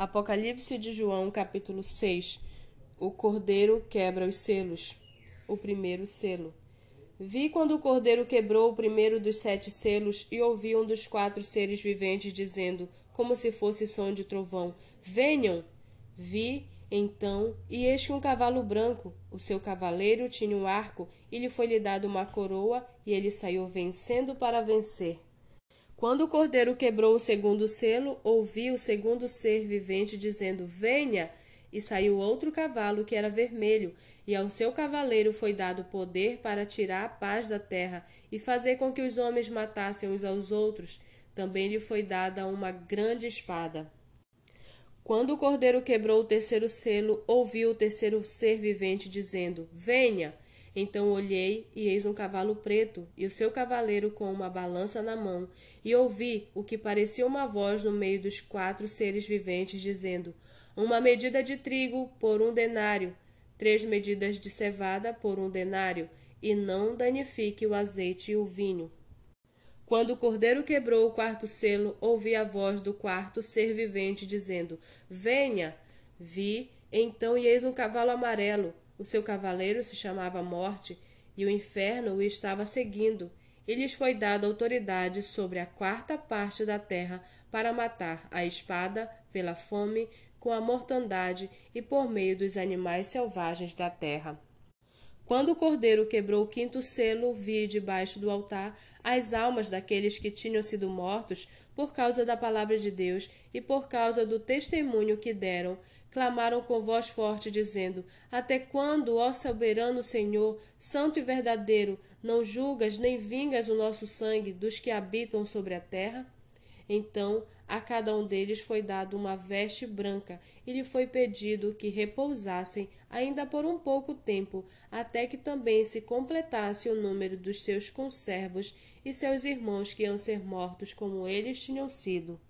Apocalipse de João, capítulo 6. O cordeiro quebra os selos. O primeiro selo. Vi quando o cordeiro quebrou o primeiro dos sete selos e ouvi um dos quatro seres viventes dizendo, como se fosse som de trovão: Venham! Vi, então, e eis que um cavalo branco, o seu cavaleiro tinha um arco, e lhe foi-lhe dado uma coroa, e ele saiu vencendo para vencer. Quando o cordeiro quebrou o segundo selo, ouvi o segundo ser vivente dizendo: Venha! E saiu outro cavalo que era vermelho, e ao seu cavaleiro foi dado poder para tirar a paz da terra e fazer com que os homens matassem uns aos outros. Também lhe foi dada uma grande espada. Quando o cordeiro quebrou o terceiro selo, ouvi o terceiro ser vivente dizendo: Venha! Então olhei, e eis um cavalo preto, e o seu cavaleiro com uma balança na mão, e ouvi o que parecia uma voz no meio dos quatro seres viventes, dizendo: Uma medida de trigo por um denário, três medidas de cevada por um denário, e não danifique o azeite e o vinho. Quando o cordeiro quebrou o quarto selo, ouvi a voz do quarto ser vivente dizendo: Venha! Vi, então, e eis um cavalo amarelo o seu cavaleiro se chamava Morte, e o inferno o estava seguindo. E lhes foi dada autoridade sobre a quarta parte da terra para matar a espada, pela fome, com a mortandade e por meio dos animais selvagens da terra. Quando o cordeiro quebrou o quinto selo, vi debaixo do altar as almas daqueles que tinham sido mortos por causa da palavra de Deus e por causa do testemunho que deram, clamaram com voz forte, dizendo: Até quando, ó soberano Senhor, santo e verdadeiro, não julgas nem vingas o nosso sangue dos que habitam sobre a terra? Então a cada um deles foi dado uma veste branca, e lhe foi pedido que repousassem ainda por um pouco tempo, até que também se completasse o número dos seus conservos e seus irmãos que iam ser mortos como eles tinham sido.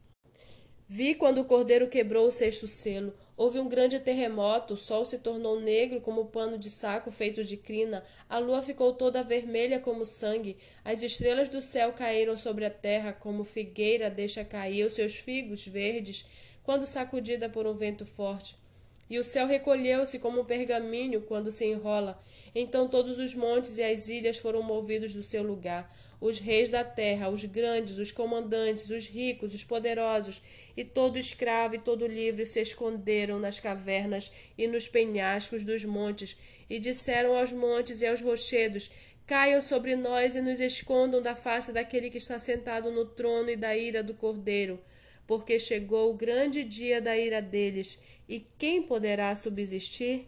Vi quando o cordeiro quebrou o sexto selo, Houve um grande terremoto, o sol se tornou negro como pano de saco feito de crina, a lua ficou toda vermelha como sangue, as estrelas do céu caíram sobre a terra como figueira deixa cair os seus figos verdes quando sacudida por um vento forte. E o céu recolheu-se como um pergaminho quando se enrola. Então todos os montes e as ilhas foram movidos do seu lugar os reis da terra, os grandes, os comandantes, os ricos, os poderosos, e todo escravo e todo livre se esconderam nas cavernas e nos penhascos dos montes, e disseram aos montes e aos rochedos: Caiam sobre nós e nos escondam da face daquele que está sentado no trono e da ira do cordeiro, porque chegou o grande dia da ira deles, e quem poderá subsistir?